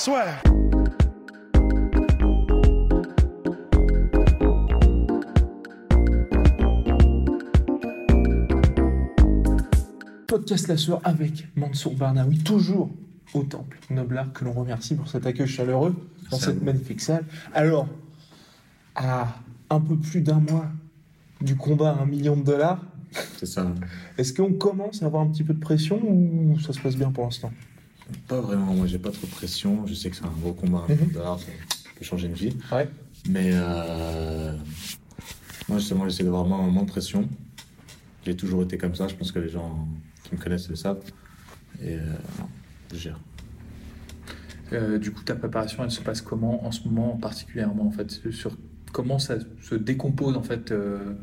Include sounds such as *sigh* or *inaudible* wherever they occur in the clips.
Swear. Podcast La Sueur avec Mansour Barnaoui, toujours au Temple Noblard, que l'on remercie pour cet accueil chaleureux dans Merci cette magnifique salle. Alors, à un peu plus d'un mois du combat à un million de dollars, C'est ça. est-ce qu'on commence à avoir un petit peu de pression ou ça se passe bien pour l'instant? Pas vraiment. Moi, j'ai pas trop de pression. Je sais que c'est un gros combat. Un dollars, ça peut changer une vie. Ouais. Mais euh, moi, justement, j'essaie d'avoir moins, moins de pression. J'ai toujours été comme ça. Je pense que les gens qui me connaissent le savent. Et euh, je gère. Euh, du coup, ta préparation, elle se passe comment en ce moment particulièrement en fait? Sur comment ça se décompose en fait euh,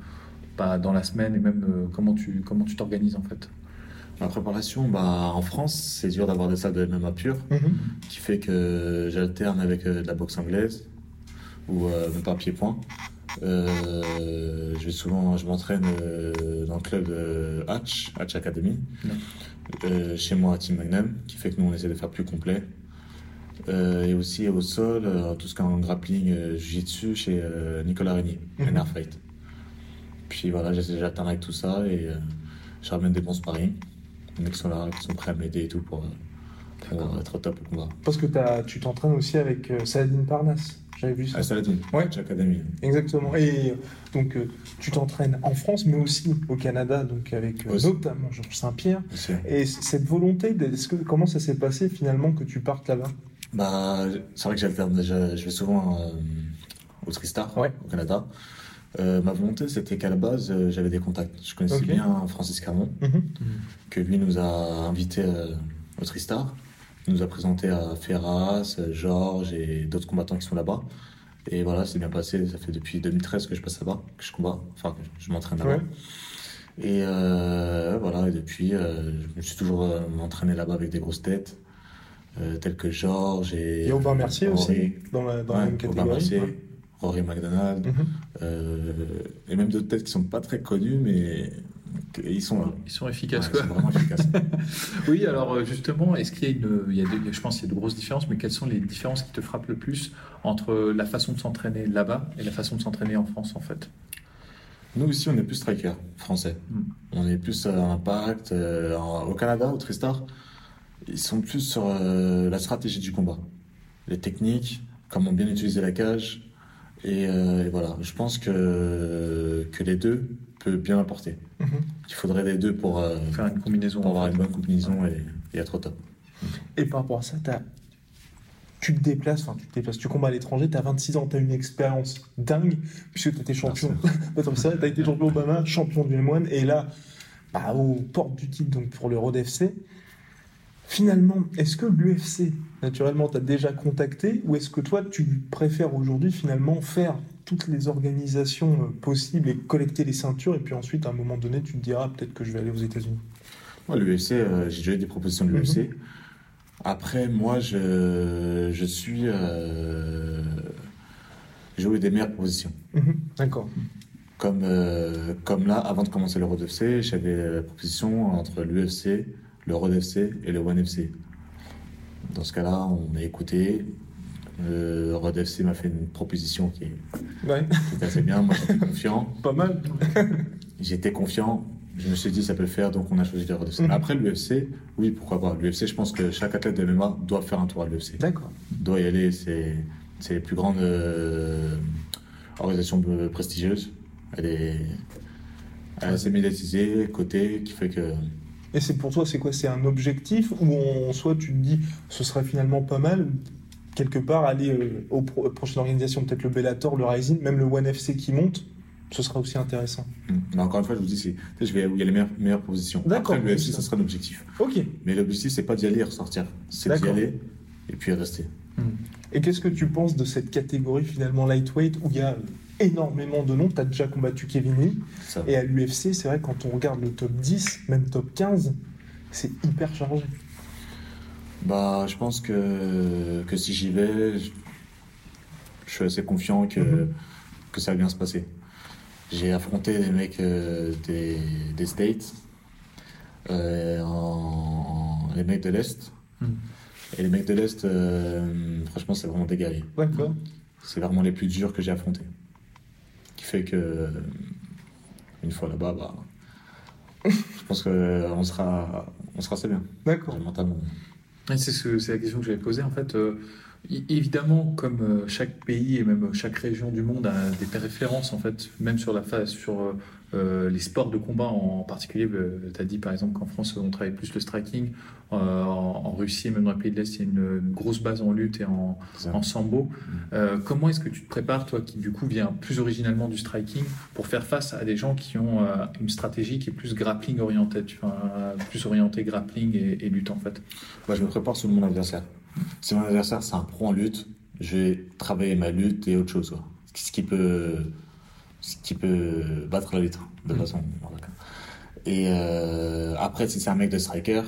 bah, dans la semaine et même euh, comment tu comment tu t'organises en fait? Ma préparation, bah, en France, c'est dur d'avoir des salles de MMA pure, qui fait que j'alterne avec euh, de la boxe anglaise ou euh, même pas pied-point. Euh, je vais souvent, je m'entraîne euh, dans le club de Hatch, Hatch Academy, Euh, chez moi à Team Magnum, qui fait que nous on essaie de faire plus complet. Euh, et aussi au sol, euh, tout ce qui est en grappling, euh, jiu-jitsu chez euh, Nicolas Régnier, Mhm. NR Fight. Puis voilà, j'alterne avec tout ça et euh, je ramène des bons sparring. Les mecs sont là, qui sont prêts à m'aider et tout pour, pour être au top au combat. Parce que tu t'entraînes aussi avec euh, Saladin Parnasse. J'avais vu ça. À Saladin, Ouais. Academy. Exactement. Et euh, donc, euh, tu t'entraînes en France, mais aussi au Canada, donc avec euh, notamment Georges Saint-Pierre. Et cette volonté, que, comment ça s'est passé finalement que tu partes là-bas? Bah, c'est vrai que j'alterne déjà, je vais souvent euh, au Tristar, Ouais. au Canada. Euh, ma volonté, c'était qu'à la base, euh, j'avais des contacts. Je connaissais bien Francis Carmon, Mhm. que lui nous a invités euh, au Tristar. Il nous a présenté à Ferras, euh, Georges et d'autres combattants qui sont là-bas. Et voilà, c'est bien passé. Ça fait depuis 2013 que je passe là-bas, que je combats, enfin, que je m'entraîne là-bas. Ouais. Et euh, voilà, et depuis, euh, je me suis toujours euh, entraîné là-bas avec des grosses têtes, euh, telles que Georges et, Et Aubin Mercier aussi, dans la, dans la même Aubin catégorie. Mercier, ouais. Rory McDonald, Mhm. euh, et même d'autres têtes qui sont pas très connues, mais ils sont là. Ils sont Ouais, efficaces ils quoi. sont vraiment efficaces. *laughs* Oui, alors euh, justement, est-ce qu'il y a une, il y a de- je pense qu'il y a de grosses différences, mais quelles sont les différences qui te frappent le plus entre la façon de s'entraîner là-bas et la façon de s'entraîner en France en fait? Nous ici, on est plus striker français. Mm. On est plus à impact. euh, au Canada, au Tristar, ils sont plus sur euh, la stratégie du combat, les techniques, comment bien utiliser la cage. Et, euh, et voilà, je pense que, que les deux peuvent bien apporter. Mhm. Il faudrait les deux pour, euh, Faire une combinaison. pour avoir une bonne combinaison et, et être au top. Et par rapport à ça, tu te déplaces, enfin tu te déplaces, tu combats à l'étranger, tu as 26 ans, tu as une expérience dingue, puisque tu étais champion. *laughs* Attends, vrai, tu as été champion Obama, champion du M1, et là, bah, aux portes du titre donc pour le Road FC. Finalement, est-ce que l'UFC, naturellement, t'as déjà contacté, ou est-ce que toi, tu préfères aujourd'hui finalement faire toutes les organisations euh, possibles et collecter les ceintures, et puis ensuite, à un moment donné, tu te diras peut-être que je vais aller aux États-Unis? Moi, l'UFC, euh, j'ai déjà eu des propositions de l'UFC. Après, moi, je, je suis. euh, j'ai eu des meilleures propositions. Mhm, D'accord. Comme, comme là, avant de commencer le Road FC, j'avais la proposition entre l'UFC, le Road FC et le One FC. Dans ce cas-là, on a écouté. Le Road FC m'a fait une proposition qui est, Ouais, qui est assez bien. Moi, j'étais *laughs* confiant. pas mal. J'étais confiant. Je me suis dit, ça peut le faire, donc on a choisi le Road FC. Mhm. Après, l'UFC, oui, pourquoi pas. L'UFC, je pense que chaque athlète de MMA doit faire un tour à l'UFC. D'accord. doit y aller. C'est c'est les plus grandes euh, organisations prestigieuses. Elle est, elle est assez médiatisée, cotée, qui fait que. Et c'est pour toi, c'est quoi? C'est un objectif ou en soi tu te dis ce serait finalement pas mal? Quelque part aller euh, aux pro- aux prochaines organisations, peut-être le Bellator, le Rising, même le One FC qui monte, ce sera aussi intéressant. Mm. Mais encore une fois, je vous dis, c'est, je vais où il y a les meilleures, meilleures positions. D'accord. Après, l'UFC, ça sera l'objectif. Ok. Mais l'objectif, c'est pas d'y aller et ressortir. C'est d'y aller et puis rester. Et qu'est-ce que tu penses de cette catégorie finalement lightweight où il y a énormément de noms Tu as déjà combattu Kevin Lee. Et à l'UFC, c'est vrai, quand on regarde le top 10, même top 15, c'est hyper chargé. Bah, je pense que, que si j'y vais, je, je suis assez confiant que, Mhm. que ça va bien se passer. J'ai affronté des mecs euh, des, des States, euh, en, en- les mecs de l'Est. Mhm. Et les mecs de l'Est, euh, franchement, c'est vraiment des guerriers. D'accord. C'est vraiment les plus durs que j'ai affrontés. Fait que, une fois là-bas, bah, je pense qu'on sera, on sera assez bien, D'accord. mentalement. Et C'est ce- c'est la question que j'avais posée. En fait, euh, évidemment, comme euh, chaque pays et même chaque région du monde a des préférences, en fait, même sur la phase, sur euh, euh, les sports de combat en particulier. tu as dit par exemple qu'en France, on travaille plus le striking. Euh, en, en Russie même dans les pays de l'Est, il y a une, une grosse base en lutte et en, sambo. Euh, comment est-ce que tu te prépares, toi qui du coup viens plus originalement du striking, pour faire face à des gens qui ont une stratégie qui est plus grappling orientée, tu vois, plus orientée grappling et, et lutte en fait? Bah, je me prépare sur mon adversaire. Si mon adversaire c'est un pro en lutte, je vais travailler ma lutte et autre chose. quoi. Ce qui peut, ce qui peut battre la lutte de Mhm. façon. Et euh, après, si c'est un mec de striker,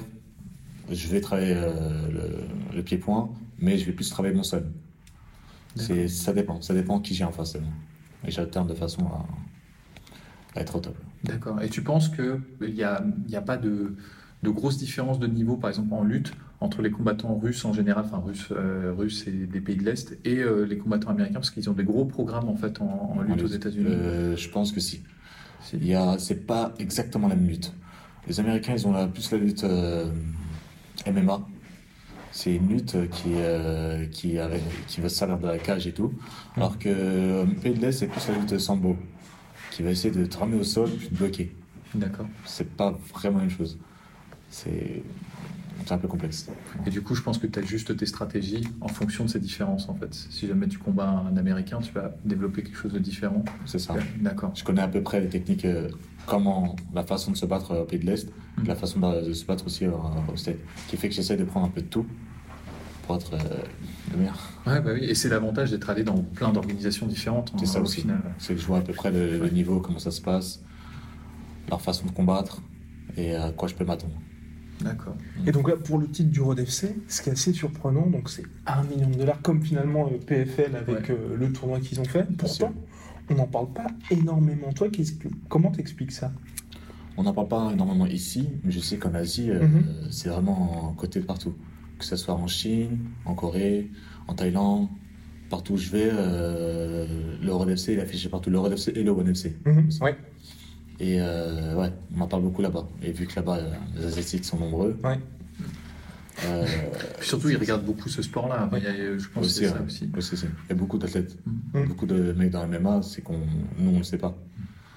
je vais travailler euh, le, le pied-point, mais je vais plus travailler mon sol. C'est, ça dépend, ça dépend qui j'ai en face de moi. Et j'alterne de façon à, à être au top. D'accord. Et tu penses qu'il n'y a, y a pas de, de grosses différences de niveau, par exemple en lutte, entre les combattants russes en général, enfin russes, euh, russes et des pays de l'Est, et euh, les combattants américains, parce qu'ils ont des gros programmes en fait en, en lutte aux. États-Unis Euh, je pense que si. Il y a, c'est pas exactement la même lutte. Les Américains, ils ont la, plus la lutte MMA. C'est une lutte qui, qui, qui va se servir de la cage et tout. Alors que Pays de l'Est, c'est plus la lutte sambo, qui va essayer de te ramener au sol puis de bloquer. D'accord. C'est pas vraiment la même chose. C'est, c'est un peu complexe. Et du coup, je pense que tu as juste tes stratégies en fonction de ces différences en fait. Si jamais tu combats un Américain, tu vas développer quelque chose de différent. C'est ça. D'accord. Je connais à peu près les techniques, euh, comment, la façon de se battre euh, au Pays de l'Est, Mhm. la façon de, de se battre aussi euh, au Stade. Qui fait que j'essaie de prendre un peu de tout pour être euh, le meilleur. Ouais, bah oui. Et c'est l'avantage d'être allé dans plein d'organisations différentes. C'est hein, ça au aussi. C'est que je vois à peu près le, le niveau, comment ça se passe, leur façon de combattre et à quoi je peux m'attendre. D'accord. Et donc là, pour le titre du Road FC, ce qui est assez surprenant, donc c'est 1 million de dollars, comme finalement le PFL avec Ouais. euh, le tournoi qu'ils ont fait. Pourtant, on n'en parle pas énormément. Toi, que, comment t'expliques ça? On n'en parle pas énormément ici, mais je sais qu'en Asie, euh, Mhm. c'est vraiment côté de partout. Que ce soit en Chine, en Corée, en Thaïlande, partout où je vais, euh, le Road FC est affiché partout, le Road FC et le One FC. Ouais. Et euh, ouais, on en parle beaucoup là-bas. Et vu que là-bas, euh, les Asiatiques sont nombreux, Ouais. euh, surtout, ils regardent beaucoup ce sport-là. Il y a- Je pense que aussi, c'est ça ouais. aussi. il y a beaucoup d'athlètes, Mhm. beaucoup de mecs dans le MMA, c'est qu'on, nous, on ne le sait pas.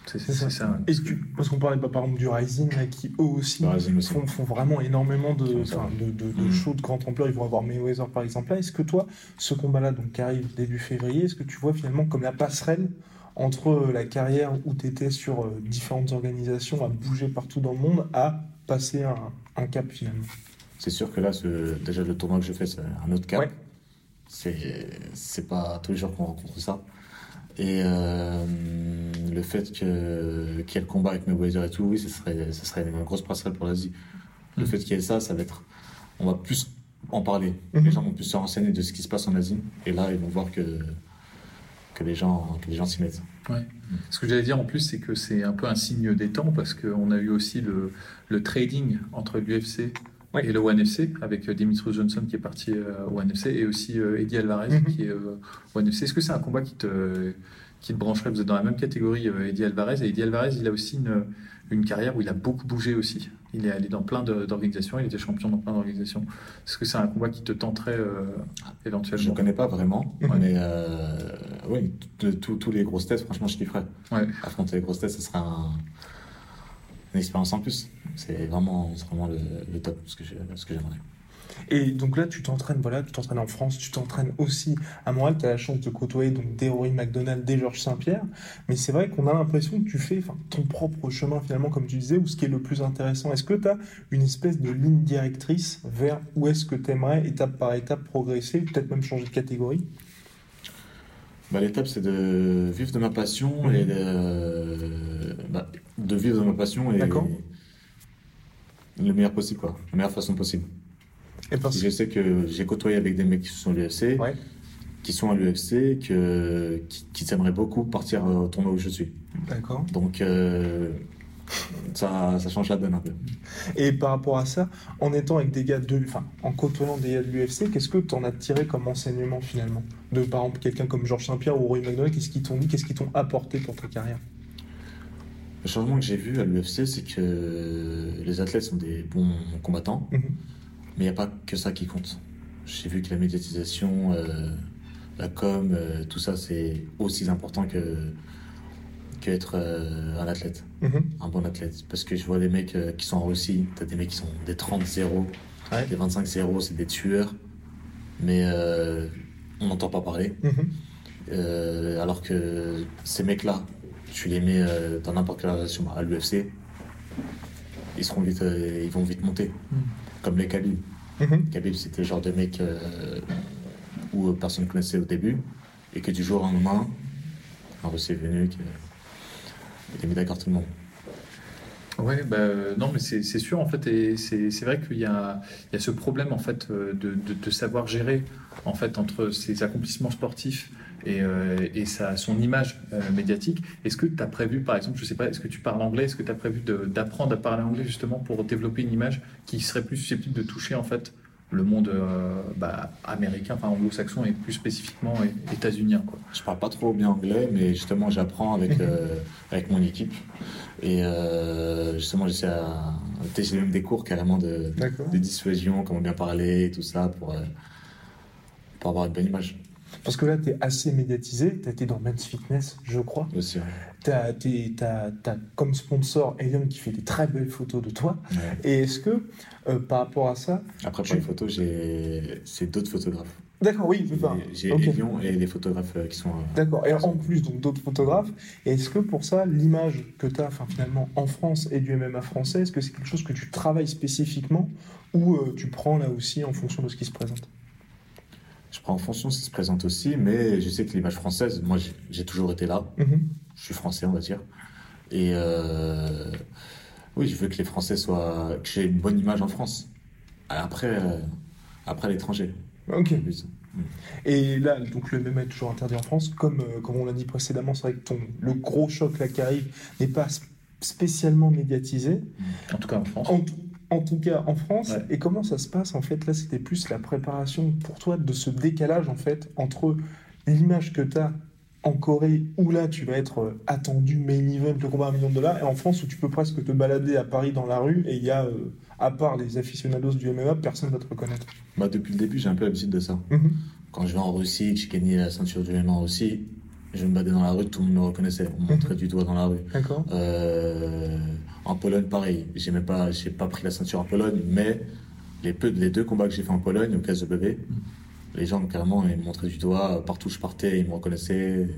C'est ça. ça. Et tu, parce qu'on parlait pas par exemple du Rising, là, qui eux aussi, Le Rising aussi. Font, font vraiment énormément de, de, de, de Mhm. shows de grande ampleur. Ils vont avoir Mayweather par exemple là. Est-ce que toi, ce combat-là, donc qui arrive début février, est-ce que tu vois finalement comme la passerelle entre euh, la carrière où tu étais sur euh, différentes organisations à bouger partout dans le monde à passer un, un cap finalement C'est sûr que là, ce- déjà le tournoi que je fais, c'est un autre cap. Ouais. C'est, c'est pas tous les jours qu'on rencontre ça. Et euh, le fait qu'il y ait le combat avec Mayweather et tout, oui, ce serait, ce serait une grosse passerelle pour l'Asie. Le Mhm. fait qu'il y ait ça, ça va être. On va plus en parler. Mhm. Les gens vont plus se renseigner de ce qui se passe en Asie. Et là, ils vont voir que, que les gens, que les gens s'y mettent. Ce que j'allais dire en plus, c'est que c'est un peu un signe des temps parce qu'on a eu aussi le, le trading entre l'UFC Ouais. et le ONE FC avec euh, Dimitrios Johnson qui est parti euh, au ONE FC et aussi euh, Eddie Alvarez Mhm. qui est au ONE FC. Est-ce que c'est un combat qui te, qui te brancherait? Vous êtes dans la même catégorie, Eddie Alvarez. Et Eddie Alvarez, il a aussi une, une carrière où il a beaucoup bougé aussi. Il est allé dans plein d'organisations, il était champion dans plein d'organisations. Est-ce que c'est un combat qui te tenterait euh, Je ne éventuellement connais pas vraiment, mais euh, oui, tous les grosses têtes, franchement, je kifferais. Ouais. Affronter les grosses têtes, ce sera un- une expérience en plus. C'est vraiment, c'est vraiment le, le top, ce que j'aimerais. Et donc là, tu t'entraînes, voilà, tu t'entraînes en France, tu t'entraînes aussi à Montréal. Tu as la chance de côtoyer donc des Rory McDonald, des Georges Saint-Pierre. Mais c'est vrai qu'on a l'impression que tu fais ton propre chemin finalement, comme tu disais, ou ce qui est le plus intéressant. Est-ce que tu as une espèce de ligne directrice vers où est-ce que tu aimerais, étape par étape, progresser, peut-être même changer de catégorie? Bah, L'étape, c'est de vivre de ma passion et de, bah, de vivre de ma passion et le meilleur possible, quoi, la meilleure façon possible. Et parce... Je sais que j'ai côtoyé avec des mecs qui sont à l'UFC, qui sont à l'UFC, que, qui, qui aimeraient beaucoup partir au tournoi où je suis. D'accord. Donc, euh, ça, ça, change la donne un peu. Et par rapport à ça, en étant avec des gars de, enfin, en côtoyant des gars de l'UFC, qu'est-ce que tu en as tiré comme enseignement finalement? De par exemple quelqu'un comme Georges Saint-Pierre ou Roy McDonald, qu'est-ce qu'ils t'ont dit, qu'est-ce qu'ils t'ont apporté pour ta carrière? Le changement que j'ai vu à l'UFC, c'est que les athlètes sont des bons combattants, mhm. mais il n'y a pas que ça qui compte. J'ai vu que la médiatisation, euh, la com, euh, tout ça, c'est aussi important que qu'être euh, un athlète, mhm. un bon athlète. Parce que je vois des mecs euh, qui sont en Russie, t'as des mecs qui sont des 30-0, des 25-0, c'est des tueurs, mais euh, on n'entend pas parler. Mhm. alors que ces mecs-là, tu les mets dans n'importe quelle relation à l'UFC, ils, seront vite, ils vont vite monter. Mhm. Comme les Khabib. Khabib, c'était le genre de mec où personne ne connaissait au début, et que du jour au lendemain, en Russie est venu, il mis d'accord tout le monde. Ouais, bah, non, mais c'est sûr en fait, et c'est vrai qu'il y, y, a ce problème en fait euh, de, de, savoir gérer en fait entre ses accomplissements sportifs et, euh, et sa, son image euh, médiatique. Est-ce que tu as prévu, par exemple, je sais pas, est-ce que tu parles anglais, est-ce que tu as prévu d'apprendre à parler anglais justement pour développer une image qui serait plus susceptible de toucher en fait le monde euh, bah, américain, enfin anglo-saxon et plus spécifiquement états-unien. Je parle pas trop bien anglais, mais justement j'apprends avec, *laughs* euh, avec mon équipe. Et euh, justement j'essaie à... J'ai même des cours carrément de, de dissuasion, comment bien parler, tout ça, pour, pour avoir une bonne image. Parce que là, tu es assez médiatisé, tu as été dans Men's Fitness, je crois. Aussi. Tu as, comme sponsor Elion qui fait des très belles photos de toi. Et est-ce que, euh, par rapport à ça. Après, pour les photos, c'est d'autres photographes. D'accord, oui, J'ai okay. Elion et les photographes euh, qui sont. Euh, D'accord, et en plus, donc d'autres photographes. Est-ce que pour ça, l'image que tu as finalement en France et du MMA français, est-ce que c'est quelque chose que tu travailles spécifiquement ou tu prends là aussi en fonction de ce qui se présente? Je prends en fonction de ce qui se présente aussi, mais je sais que l'image française, moi j'ai toujours été là. Mhm. Je suis français, on va dire. Et euh, oui, je veux que les Français soient. que j'ai une bonne image en France. Après, euh, après l'étranger. Ok. Et là, donc le MMA est toujours interdit en France. Comme, euh, comme on l'a dit précédemment, c'est vrai que ton, le gros choc là qui arrive n'est pas spécialement médiatisé. En tout cas en France en tout cas en France. Et comment ça se passe En fait, là, c'était plus la préparation pour toi de ce décalage en fait entre l'image que tu as en Corée où là tu vas être euh, attendu main event le combat à un million de dollars et en France où tu peux presque te balader à Paris dans la rue et il y a euh, à part les aficionados du MMA personne ne va te reconnaître. Bah depuis le début j'ai un peu l'habitude de ça. Mhm. Quand je vais en Russie, que j'ai gagné la ceinture du MMA aussi, je me baladais dans la rue, tout le monde me reconnaissait, on montrait mhm. du doigt dans la rue. D'accord. Euh, en Pologne, pareil. J'ai même pas, j'ai pas pris la ceinture en Pologne, mais les, peu, les deux combats que j'ai fait en Pologne, au KSW, les gens, carrément, ils me montraient du doigt. Partout où je partais, ils me reconnaissaient.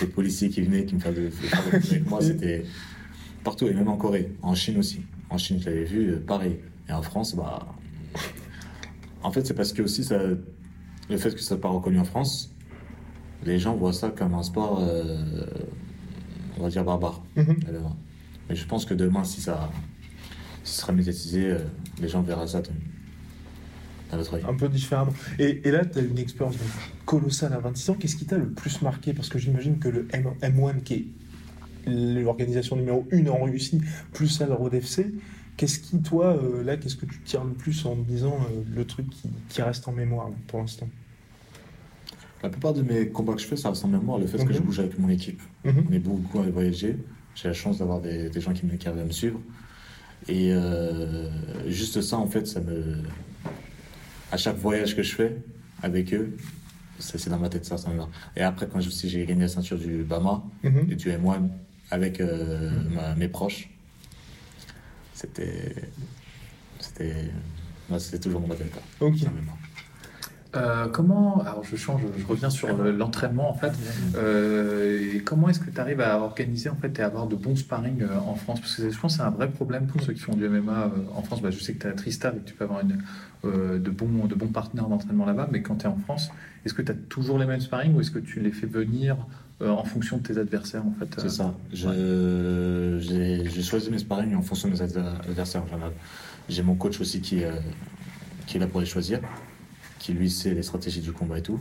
Les policiers qui venaient, qui me faisaient avec moi, c'était partout, et même en Corée, en Chine aussi. En Chine, je l'avais vu, euh, pareil. Et en France, bah. En fait, c'est parce que aussi, ça, le fait que ça n'est pas reconnu en France, les gens voient ça comme un sport, euh, on va dire, barbare. Mm-hmm. Mais je pense que demain, si ça, sera médiatisé, euh, les gens verront ça Un peu différemment. Et, là, tu as une expérience colossale à 26 ans. Qu'est-ce qui t'a le plus marqué? Parce que j'imagine que le M 1 qui est l'organisation numéro 1 en Russie, plus celle FC, qu'est-ce qui, toi, euh, là, qu'est-ce que tu tires le plus en disant euh, le truc qui, reste en mémoire pour l'instant? La plupart de mes combats que je fais, ça reste en mémoire. Le fait que je mhm. bouge avec mon équipe. Mhm. On est beaucoup à voyager. J'ai la chance d'avoir des, gens qui, me, qui arrivent à me suivre. Et euh, juste ça, en fait, ça me. À chaque voyage que je fais avec eux, c'est dans ma tête, ça, ça me va. Et après, quand j'ai gagné la ceinture du Bama mhm. et du M1 avec euh, mes proches, c'était. C'était. C'était toujours mon battle. Ok. Euh, comment, alors je change, je reviens sur l'entraînement en fait. Euh, et comment est-ce que tu arrives à organiser en fait et à avoir de bons sparring euh, en France? Parce que je pense que c'est un vrai problème pour ceux qui font du MMA en France. Bah, je sais que tu as Tristar et que tu peux avoir une, euh, de, bons, de bons partenaires d'entraînement là-bas, mais quand tu es en France, est-ce que tu as toujours les mêmes sparring ou est-ce que tu les fais venir en fonction de tes adversaires en fait C'est ça. Je- J'ai choisi mes sparring en fonction de mes adver- adversaires en général. J'ai mon coach aussi qui, qui est là pour les choisir, qui lui sait les stratégies du combat et tout.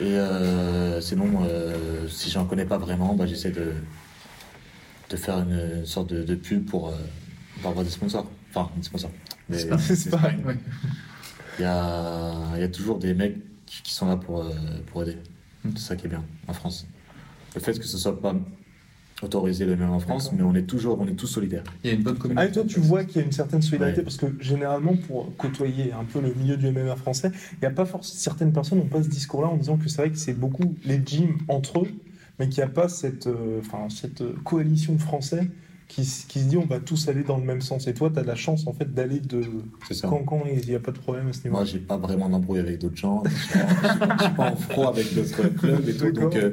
Et euh, sinon, euh, si j'en connais pas vraiment, bah, j'essaie de, de faire une sorte de, de pub pour, euh, pour avoir des sponsors. Enfin, des sponsors. Des- C'est pas- des pas-. Ouais. Il y a, il y a toujours des mecs qui, qui sont là pour, pour aider. Mm. C'est ça qui est bien en France. Le fait que ce soit pas autorisé le même en France, mais on est toujours, on est tous solidaires. Il y a une bonne Ah, communauté. et toi, tu vois qu'il y a une certaine solidarité Ouais. parce que généralement, pour côtoyer un peu le milieu du MMA français, il n'y a pas forcément certaines personnes n'ont pas ce discours-là en disant que c'est vrai que c'est beaucoup les gyms entre eux, mais qu'il n'y a pas cette, euh, enfin, cette euh, coalition de Français qui, se dit on va tous aller dans le même sens. Et toi, tu as de la chance en fait d'aller de quand quand il n'y a pas de problème à ce niveau. Moi, j'ai pas vraiment d'embrouille avec d'autres gens. Je suis pas, je suis pas en froid avec d'autres clubs et tout. Donc, euh,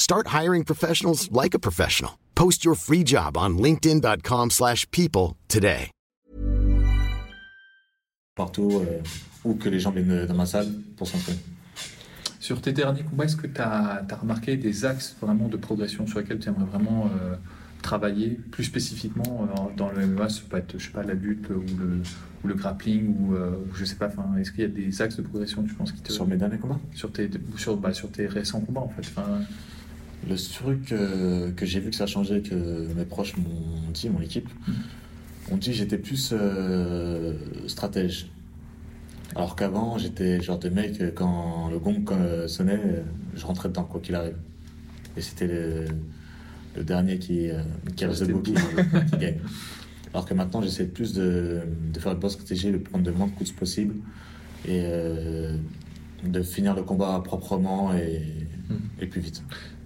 Start hiring professionals like a professional. Post your free job on linkedin.com/people slash people today. Partout, euh, ou que les gens viennent dans ma salle pour s'entraîner. Sur tes derniers combats, est-ce que tu as, remarqué des axes vraiment de progression sur lesquels tu aimerais vraiment euh, travailler plus spécifiquement euh, dans le MMA Ça peut être, je sais pas, la lutte ou le, ou le grappling ou euh, je sais pas. Enfin, est-ce qu'il y a des axes de progression, tu penses, qui te Sur mes derniers combats? Sur tes sur, bah, sur tes récents combats en fait. Enfin, Le truc euh, que j'ai vu que ça a changé, que mes proches m'ont dit, mon équipe, ont dit que j'étais plus euh, stratège. Alors qu'avant, j'étais le genre de mec, euh, quand le gong sonnait, je rentrais dedans, quoi qu'il arrive. Et c'était le, le dernier qui, euh, qui reste debout qui, qui gagne. Alors que maintenant, j'essaie plus de, de faire une bonne stratégie, de prendre le moins de coups possible et de finir le combat proprement et, et plus vite.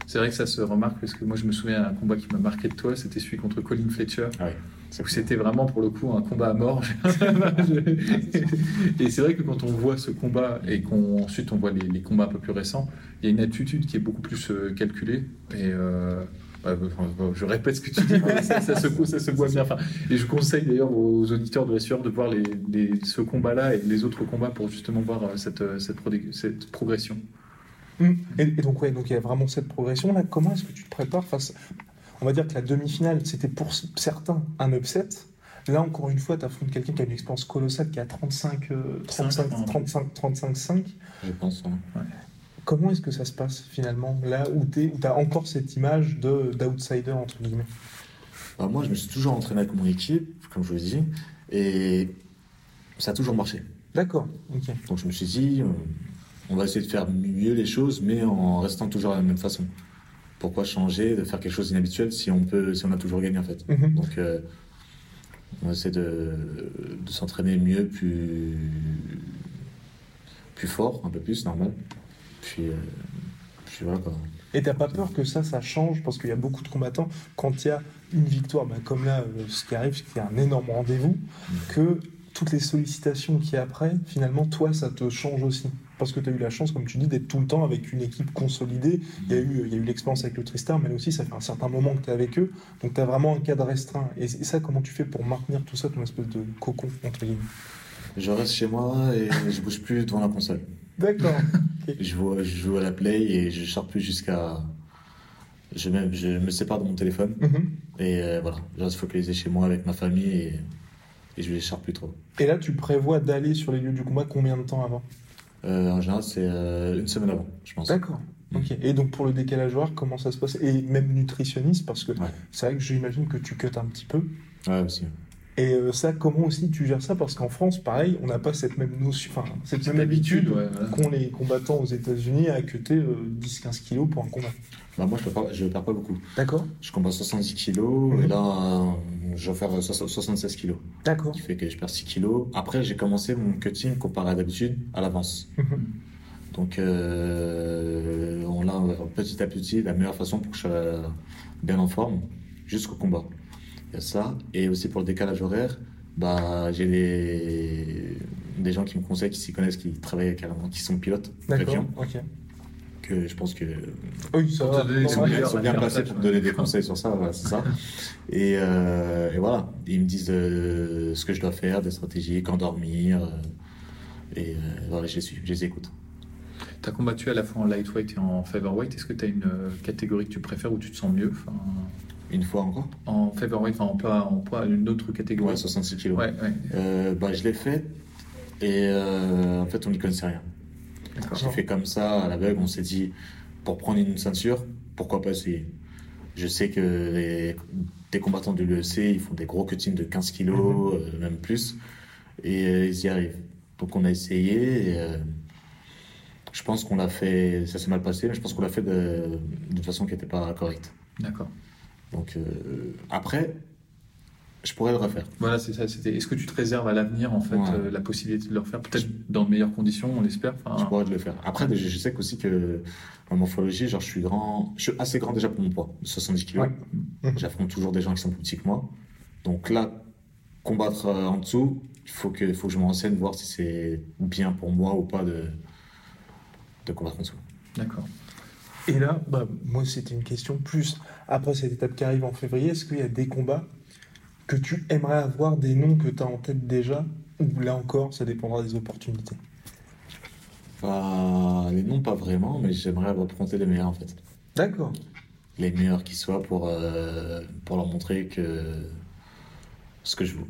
C'est vrai que ça se remarque parce que moi je me souviens d'un combat qui m'a marqué de toi, c'était celui contre Colin Fletcher. Ah où c'était vraiment pour le coup un combat à mort. *laughs* et c'est vrai que quand on voit ce combat et qu'on ensuite on voit les, les combats un peu plus récents, il y a une attitude qui est beaucoup plus euh, calculée. Et euh, bah, enfin, bon, je répète ce que tu dis, mais ça, ça se, ça se voit bien. Enfin, et je conseille d'ailleurs aux auditeurs de la sueur de voir les, les- ce combat-là et les autres combats pour justement voir euh, cette, cette, prog- cette progression. Hum. Et, et donc, ouais, donc il y a vraiment cette progression-là. Comment est-ce que tu te prépares face. On va dire que la demi-finale, c'était pour certains un upset. Là, encore une fois, tu affrontes quelqu'un qui a une expérience colossale, qui a 35, euh, 35, Cinq, 35, 35, 5. je pense. hein. Comment est-ce que ça se passe finalement, là où tu as encore cette image de- d'outsider, entre guillemets? Bah, moi, je me suis toujours entraîné avec mon équipe, comme je vous dit, et ça a toujours marché. D'accord, ok. Donc je me suis dit, euh, on va essayer de faire mieux les choses, mais en restant toujours à la même façon. Pourquoi changer, de faire quelque chose d'inhabituel si on peut, si on a toujours gagné en fait. Mhm. Donc euh, on essaie de, de s'entraîner mieux, plus plus fort, un peu plus normal. Puis, euh, puis voilà quoi. Et t'as pas peur que ça, ça change? Parce qu'il y a beaucoup de combattants, quand il y a une victoire, bah, comme là, euh, ce qui arrive, c'est qu'il y a un énorme rendez-vous, que toutes les sollicitations qu'il y a après, finalement, toi, ça te change aussi. Parce que tu as eu la chance, comme tu dis, d'être tout le temps avec une équipe consolidée. Il y a eu, il y a eu l'expérience avec le Tristar, mais aussi, ça fait un certain moment que tu es avec eux. Donc tu as vraiment un cadre restreint. Et, et ça, comment tu fais pour maintenir tout ça, ton espèce de cocon, entre guillemets? Je reste chez moi et je bouge plus devant la console. D'accord. *laughs* Je joue, je joue à la play et je sors plus jusqu'à. Je, me- je me sépare de mon téléphone Mhm. et euh, voilà, je reste focalisé chez moi avec ma famille et, et je les sors plus trop. Et là, tu prévois d'aller sur les lieux du combat combien de temps avant? En général, c'est euh, une semaine avant, je pense. D'accord. Ok. Et donc pour le décalage horaire, comment ça se passe? Et même nutritionniste, parce que Ouais. c'est vrai que j'imagine que tu cuts un petit peu. Ouais, aussi. Et euh, ça, comment aussi tu gères ça? Parce qu'en France, pareil, on n'a pas cette même notion, enfin, cette même habitude ouais, voilà. qu'ont les combattants aux États-Unis à cuter 10-15 kilos pour un combat. Bah, moi, je ne perds pas beaucoup. D'accord. Je combat 70 kilos Mhm. et là, euh, je vais faire so- 76 kilos. D'accord. Ce qui fait que je perds 6 kilos. Après, j'ai commencé mon cutting comparé à d'habitude à l'avance. Mhm. Donc, euh, on faire petit à petit la meilleure façon pour que je sois bien en forme jusqu'au combat. Il y a ça. Et aussi pour le décalage horaire, bah, j'ai des, des gens qui me conseillent, qui s'y connaissent, qui travaillent carrément, qui sont pilotes D'accord. d'avion, Ok. que je pense que Oui, ça va. ils sont bien, sont bien placés pour me donner des conseils sur ça, voilà, c'est ça. Et, euh, et voilà, ils me disent euh, ce que je dois faire, des stratégies, quand dormir. euh, et euh, voilà, je les suis, je les écoute. Tu as combattu à la fois en lightweight et en featherweight. Est-ce que tu as une catégorie que tu préfères où tu te sens mieux? Enfin, Une fois encore En featherweight, enfin en poids, en poids, une autre catégorie Ouais, 66 kilos. Ouais, ouais. Euh, bah, je l'ai fait et euh, en fait, on n'y connaissait rien. J'ai fait comme ça, à l'aveugle, on s'est dit, pour prendre une ceinture, pourquoi pas essayer Je sais que les, des combattants de l'UEC, ils font des gros cuttings de 15 kilos, euh, même plus, et ils y arrivent. Donc on a essayé, et, je pense qu'on l'a fait, ça s'est mal passé, mais je pense qu'on l'a fait de- d'une façon qui n'était pas correcte. D'accord. Donc euh, après, je pourrais le refaire. Voilà, c'est ça. C'était. Est-ce que tu te réserves à l'avenir en fait Ouais. euh, la possibilité de le refaire, peut-être dans de meilleures conditions, on l'espère. Je Enfin, pourrais le faire. Après, je, je sais qu'aussi que en morphologie, genre, je suis grand, je suis assez grand déjà pour mon poids, 70 kg. Ouais. *laughs* J'affronte toujours des gens qui sont plus petits que moi. Donc là, combattre euh, en dessous, il faut que, faut que je me renseigne, voir si c'est bien pour moi ou pas de, de combattre en dessous. D'accord. Et là, bah, moi, c'était une question plus après cette étape qui arrive en février. Est-ce qu'il y a des combats que tu aimerais avoir, des noms que tu as en tête déjà Ou là encore, ça dépendra des opportunités? Pas, les noms, pas vraiment, mais j'aimerais affronter les meilleurs en fait. D'accord. Les meilleurs qui soient pour, euh, pour leur montrer que ce que je vaux.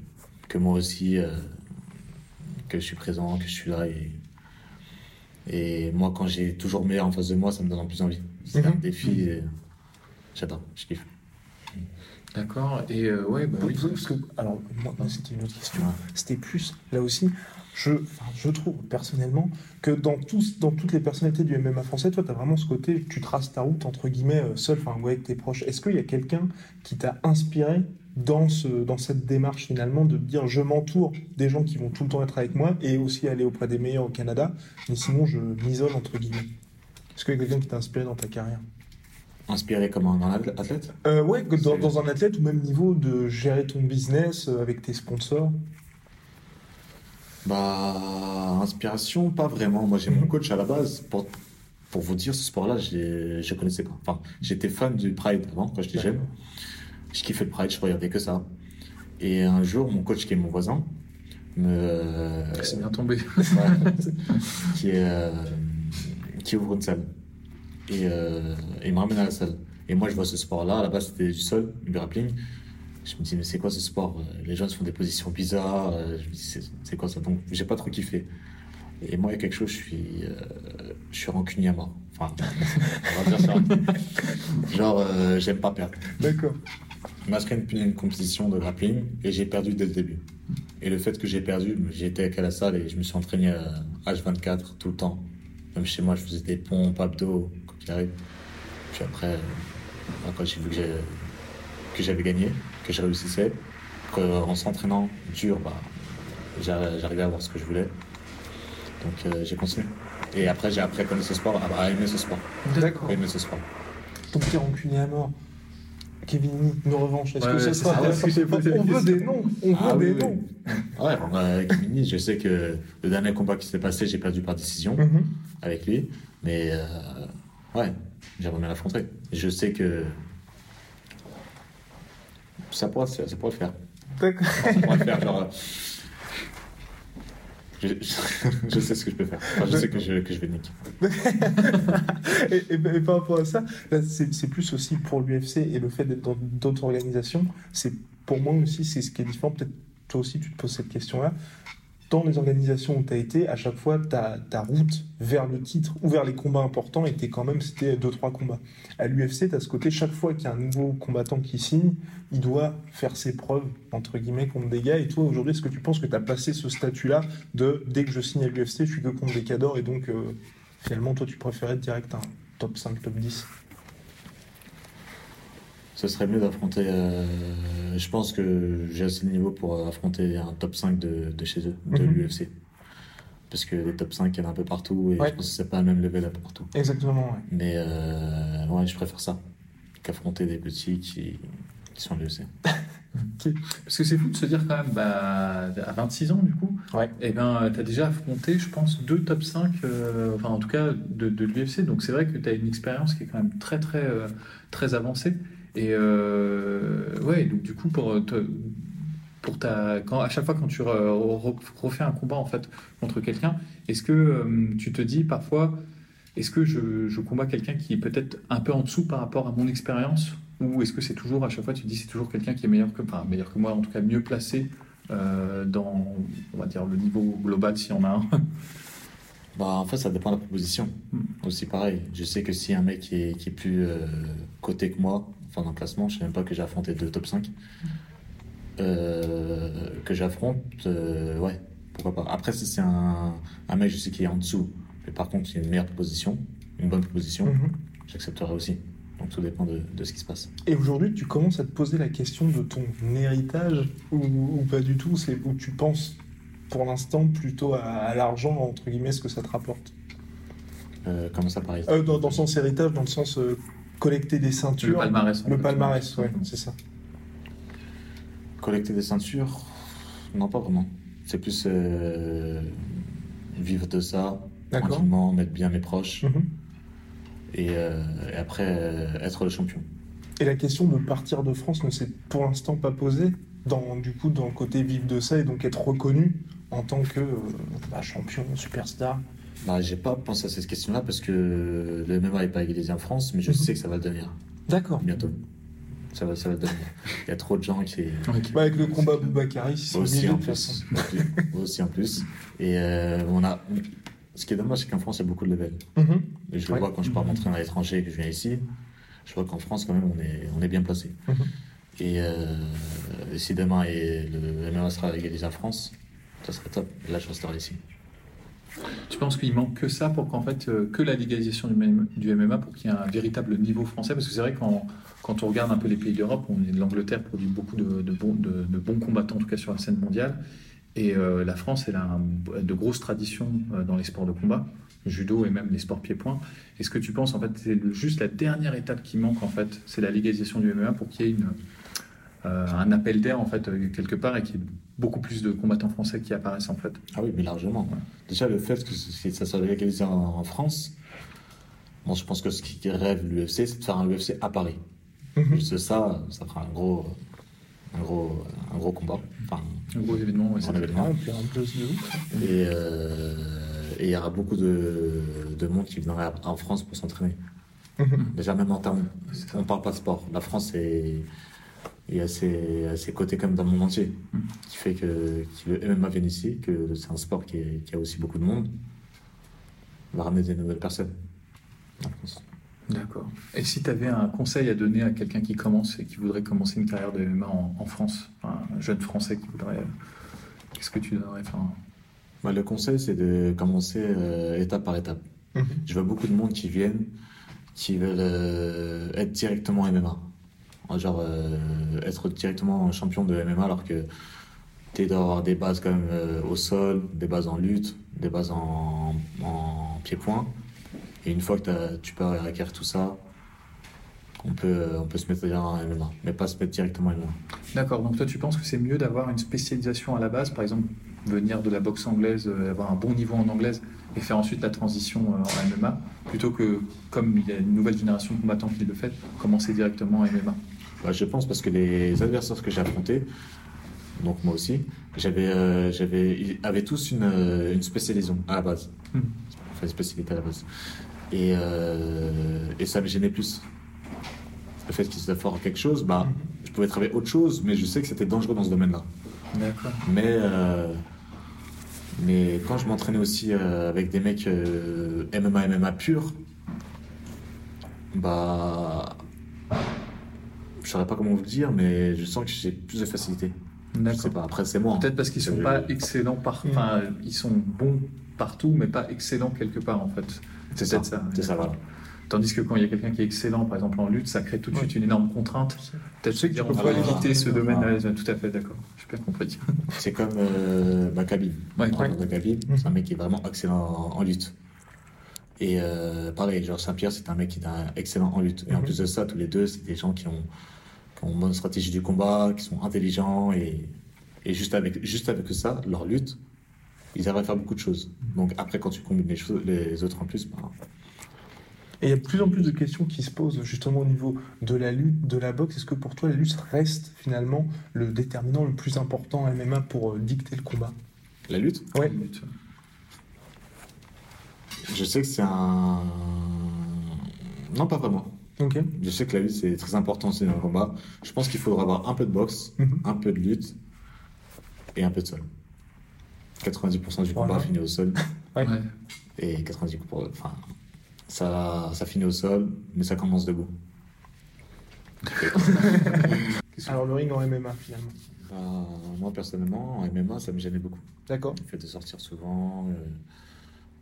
Que moi aussi, euh, que je suis présent, que je suis là. Et, et moi, quand j'ai toujours meilleur en face de moi, ça me donne en plus envie. C'est un Mhm. défi. et J'adore, je kiffe. D'accord. Et euh, ouais, bah oui. Parce que, alors, moi, c'était une autre question. Ouais. C'était plus, là aussi, je, je trouve personnellement que dans, tous, dans toutes les personnalités du MMA français, toi, tu as vraiment ce côté, tu traces ta route, entre guillemets, euh, seul, enfin, ou avec tes proches. Est-ce qu'il y a quelqu'un qui t'a inspiré dans, ce, dans cette démarche, finalement, de dire je m'entoure des gens qui vont tout le temps être avec moi et aussi aller auprès des meilleurs au Canada, mais sinon, je m'isole, entre guillemets Est-ce qu'il y a quelqu'un qui t'a inspiré dans ta carrière? Inspiré comme un athlète? Euh, Ouais, que dans, dans un athlète ou même niveau de gérer ton business euh, avec tes sponsors. Bah, inspiration, pas vraiment. Moi, j'ai mon coach à la base. Pour, pour vous dire, ce sport-là, je connaissais pas. Enfin, j'étais fan du Pride avant, quand j'étais jeune. Je kiffais le Pride, je regardais que ça. Et un jour, mon coach, qui est mon voisin, me. C'est bien tombé. Ouais, *laughs* qui, euh, qui ouvre une salle. Et, euh, il me ramène à la salle. Et moi, je vois ce sport-là. À la base, c'était du sol, du grappling. Je me dis, mais c'est quoi ce sport Euh, Les gens se font des positions bizarres. Euh, Je me dis, c'est c'est quoi ça? Donc, j'ai pas trop kiffé. Et moi, il y a quelque chose, je suis, euh, je suis rancunier à mort. Enfin, *laughs* on va dire ça. *laughs* Genre, euh, j'aime pas perdre. D'accord. Il m'a inscrit une, une compétition de grappling et j'ai perdu dès le début. Et le fait que j'ai perdu, été à la salle et je me suis entraîné à H24 tout le temps. Même chez moi, je faisais des pompes, abdos, quoi qu'il arrive. Puis après, euh, quand j'ai vu que j'avais gagné, que je réussissais, qu'en s'entraînant dur, bah, j'a- j'arrivais à voir ce que je voulais. Donc euh, j'ai continué. Et après, j'ai appris à connaître ce sport, à aimer ce sport. D'accord. À aimer ce sport. Donc t'es rancunier à mort. Kevin Lee, une revanche. Est-ce Ouais, que sera ce que posé la On veut des noms. On veut Ah des oui, noms. Ouais, bah, avec Mini, je sais que le dernier combat qui s'est passé, j'ai perdu par décision Mhm. avec lui. Mais euh, ouais, j'aimerais bien l'affronter. Je sais que ça pourra, se faire, ça pourra le faire. D'accord. Ça pourra le faire, genre. *laughs* Je, sais ce que je peux faire. Je sais que je, vais niquer. *laughs* et, et- par rapport à ça, c'est plus aussi pour l'UFC et le fait d'être dans d'autres organisations. C'est pour moi aussi, c'est ce qui est différent. Peut-être toi aussi, tu te poses cette question-là. Dans les organisations où tu as été, à chaque fois, ta, route vers le titre ou vers les combats importants était quand même, c'était 2-3 combats. À l'UFC, tu as ce côté, chaque fois qu'il y a un nouveau combattant qui signe, il doit faire ses preuves, entre guillemets, contre des gars. Et toi, aujourd'hui, est-ce que tu penses que tu as passé ce statut-là de dès que je signe à l'UFC, je suis que contre des cadors et donc euh, finalement, toi, tu préférais direct un top 5, top 10 ce serait mieux d'affronter. Euh, je pense que j'ai assez de niveau pour affronter un top 5 de, de chez eux, de Mhm. l'UFC. Parce que les top 5, il y en a un peu partout et Ouais. je pense que c'est pas le même level un peu partout. Exactement, ouais. Mais euh, ouais, je préfère ça qu'affronter des petits qui, qui sont à l'UFC. *laughs* Parce que c'est fou de se dire quand même, bah, à 26 ans du coup, Ouais. et ben, tu as déjà affronté, je pense, deux top 5, euh, enfin en tout cas de, de l'UFC. Donc c'est vrai que tu as une expérience qui est quand même très très euh, très avancée. Et euh, ouais, donc du coup, pour, te- pour ta, quand, à chaque fois quand tu re- re- refais un combat en fait contre quelqu'un, est-ce que euh, tu te dis parfois, est-ce que je, je combats quelqu'un qui est peut-être un peu en dessous par rapport à mon expérience ou est-ce que c'est toujours, à chaque fois, tu te dis c'est toujours quelqu'un qui est meilleur que, enfin, meilleur que moi, en tout cas mieux placé euh, dans, on va dire, le niveau global, s'il y en a un? *laughs* Bah, en fait, ça dépend de la proposition. Mm. Aussi pareil. Je sais que si un mec qui est, qui est plus euh, coté que moi, dans le classement, je sais même pas que j'ai affronté deux top 5, euh, que j'affronte, euh, ouais, pourquoi pas. Après, si c'est un, un mec, je sais qui est en dessous, mais par contre, qui a une meilleure proposition, une bonne proposition, Mhm. j'accepterai aussi. Donc tout dépend de, de ce qui se passe. Et aujourd'hui, tu commences à te poser la question de ton héritage ou, ou pas du tout? C'est où tu penses pour l'instant plutôt à, à l'argent, entre guillemets, ce que ça te rapporte? Euh, comment ça paraît Euh, dans, dans le sens héritage, dans le sens euh, collecter des Le ceintures. palmarès. en Le palmarès, ouais, c'est ça. Collecter des ceintures Non, pas vraiment. C'est plus euh, vivre de ça, tranquillement, mettre bien mes proches, Mhm. et, euh, et après euh, être le champion. Et la question de partir de France ne s'est pour l'instant pas posée, dans, du coup, dans le côté vivre de ça et donc être reconnu en tant que euh, bah, champion, superstar. Bah, j'ai pas pensé à cette question-là parce que le MMA n'est pas égalisé en France, mais je Mhm. sais que ça va le devenir D'accord. bientôt. Ça va, ça va le devenir. Il y a trop de gens qui. Ok. Bah, avec le combat Boubacaris, ils sont Aussi en plus. aussi en plus. Et euh, on a. Ce qui est dommage, c'est qu'en France, il y a beaucoup de levels. Mhm. Et je le Ouais. vois quand je pars m'entraîner à l'étranger et que je viens ici. Je vois qu'en France, quand même, on est, on est bien placé. Mhm. Et euh, si demain et le MMA sera égalisé en France, ça serait top. Et là, je resterai ici. Tu penses qu'il manque que ça pour qu'en fait, euh, que la légalisation du MMA, pour qu'il y ait un véritable niveau français? Parce que c'est vrai, quand, quand on regarde un peu les pays d'Europe, on est l'Angleterre produit beaucoup de, bons, combattants, en tout cas sur la scène mondiale. Et euh, la France, elle a de grosses traditions euh, dans les sports de combat, judo et même les sports pieds-points. Est-ce que tu penses, en fait, c'est juste la dernière étape qui manque, en fait, c'est la légalisation du MMA pour qu'il y ait une, euh, un appel d'air, en fait, euh, quelque part, et qu'il y ait beaucoup plus de combattants français qui apparaissent, en fait Ah oui, mais largement. Déjà, le fait que ça soit légalisé en, en France, bon, je pense que ce qui rêve l'UFC, c'est de faire un UFC à Paris. Mhm. Juste ça, ça fera un gros, un gros, un gros combat. Enfin, Un gros événement, ouais, un événement. Puis un peu de ouf. Et euh, et il y aura beaucoup de, de monde qui viendra en France pour s'entraîner. Mhm. Déjà, même en termes. On parle pas de sport. La France est, est assez, assez cotée comme dans le monde entier. Mhm. Qui fait que, que le MMA vient ici, que c'est un sport qui, est- qui a aussi beaucoup de monde. On va ramener des nouvelles personnes. D'accord. Et si tu avais un conseil à donner à quelqu'un qui commence et qui voudrait commencer une carrière de MMA en, en France, un jeune Français qui voudrait, qu'est-ce que tu donnerais enfin, Bah, le conseil, c'est de commencer euh, étape par étape. Mhm. Je vois beaucoup de monde qui viennent, qui veulent euh, être directement MMA. Genre euh, être directement champion de MMA alors que tu dois avoir des bases quand même euh, au sol, des bases en lutte, des bases en, en pied-point. Et une fois que tu peux acquérir tout ça, on peut, on peut se mettre en MMA, mais pas se mettre directement en MMA. D'accord. Donc toi, tu penses que c'est mieux d'avoir une spécialisation à la base, par exemple, venir de la boxe anglaise, euh, avoir un bon niveau en anglaise et faire ensuite la transition euh, en MMA, plutôt que, comme il y a une nouvelle génération de combattants qui le fait, commencer directement en MMA. Bah, je pense parce que les adversaires que j'ai affrontés, donc moi aussi, j'avais, euh, j'avais, ils avaient tous une, euh, une spécialisation à la base. Hmm. Enfin, une spécialité à la base. Et, euh, et ça me gênait plus. Le fait qu'ils soient forts en quelque chose, bah, je pouvais travailler autre chose, mais je sais que c'était dangereux dans ce domaine-là. D'accord. Mais, euh, Mais quand je m'entraînais aussi avec des mecs MMA, MMA pur, bah. Je saurais pas comment vous le dire, mais je sens que j'ai plus de facilité. Je sais pas, après c'est moi. hein. Peut-être parce qu'ils sont Je- pas excellents par, enfin, ils sont bons partout, mais pas excellents quelque part en fait. C'est ça, c'est ça, voilà. Tandis que quand il y a quelqu'un qui est excellent, par exemple en lutte, ça crée tout de suite une énorme contrainte. Peut-être sais que tu peux pas éviter ce Ah. domaine-là. Tout à fait, d'accord. Bien compris. C'est comme euh, Khabib. Ouais. Mhm. c'est un mec qui est vraiment excellent en, en lutte. Et euh, pareil, Georges Saint-Pierre, c'est un mec qui est un- excellent en lutte. Et en Mhm. plus de ça, tous les deux, c'est des gens qui ont, qui ont une bonne stratégie du combat, qui sont intelligents. Et, et juste, avec, juste avec ça, leur lutte, ils arrivent à faire beaucoup de choses. Donc après, quand tu combines les, choses, les autres en plus, bah, Et il y a de plus en plus de questions qui se posent justement au niveau de la lutte, de la boxe. Est-ce que pour toi la lutte reste finalement le déterminant le plus important MMA pour euh, dicter le combat? La lutte, Ouais. Je sais que c'est un... Non, pas vraiment. Ok. Je sais que la lutte, c'est très important aussi dans le combat. Je pense qu'il faudra avoir un peu de boxe, Mhm. un peu de lutte et un peu de sol. 90% du combat finit au sol Ouais. *laughs* Ouais. et 90%, enfin, ça, ça finit au sol, mais ça commence debout. *laughs* Alors le ring en MMA finalement. Bah, moi, personnellement, en MMA, ça me gênait beaucoup. D'accord. Le fait de sortir souvent, euh,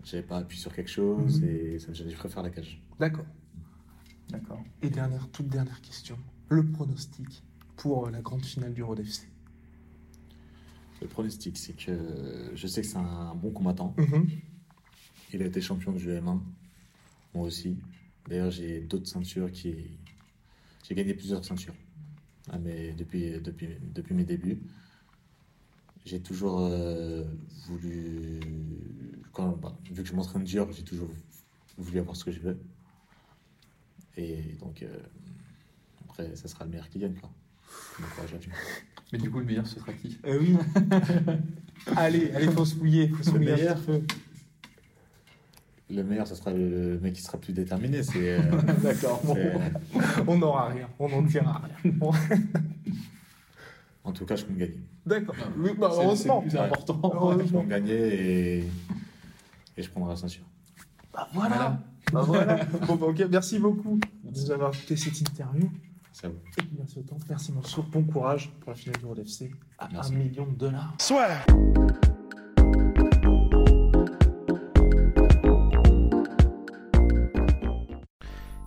j'avais pas appuyé sur quelque chose Mhm. et ça me gênait. Je préfère la cage. D'accord. D'accord. Et dernière, toute dernière question. Le pronostic pour euh, la grande finale du Road FC. Le pronostic, c'est que je sais que c'est un bon combattant. Mhm. Il a été champion du M1. Moi aussi. D'ailleurs, j'ai d'autres ceintures qui. J'ai gagné plusieurs ceintures. Ah, mais depuis, depuis, depuis mes débuts. J'ai toujours euh, voulu. Quand, bah, vu que je m'entraîne dur, j'ai toujours voulu avoir ce que je veux. Et donc. euh, après, ça sera le meilleur qui gagne, quoi. Mais du coup, le meilleur, ce sera qui? Eh oui. *laughs* allez, allez, faut se mouiller. Faut se Le mouiller meilleur. Le meilleur, ça sera le mec qui sera plus déterminé. C'est. euh, *laughs* D'accord. bon. On n'aura rien. On n'en dira rien. *laughs* En tout cas, je compte gagner. D'accord. Oui, bah, heureusement. C'est plus important. Je Heureusement. compte gagner et, et je prendrai la ceinture. Bah voilà. Bah voilà. *laughs* Bon, bah, ok, merci beaucoup de nous avoir écouté cette interview. C'est à vous. Et merci autant. Merci Mansour. Bon courage pour la finale du Road FC à Merci. 1 million de dollars.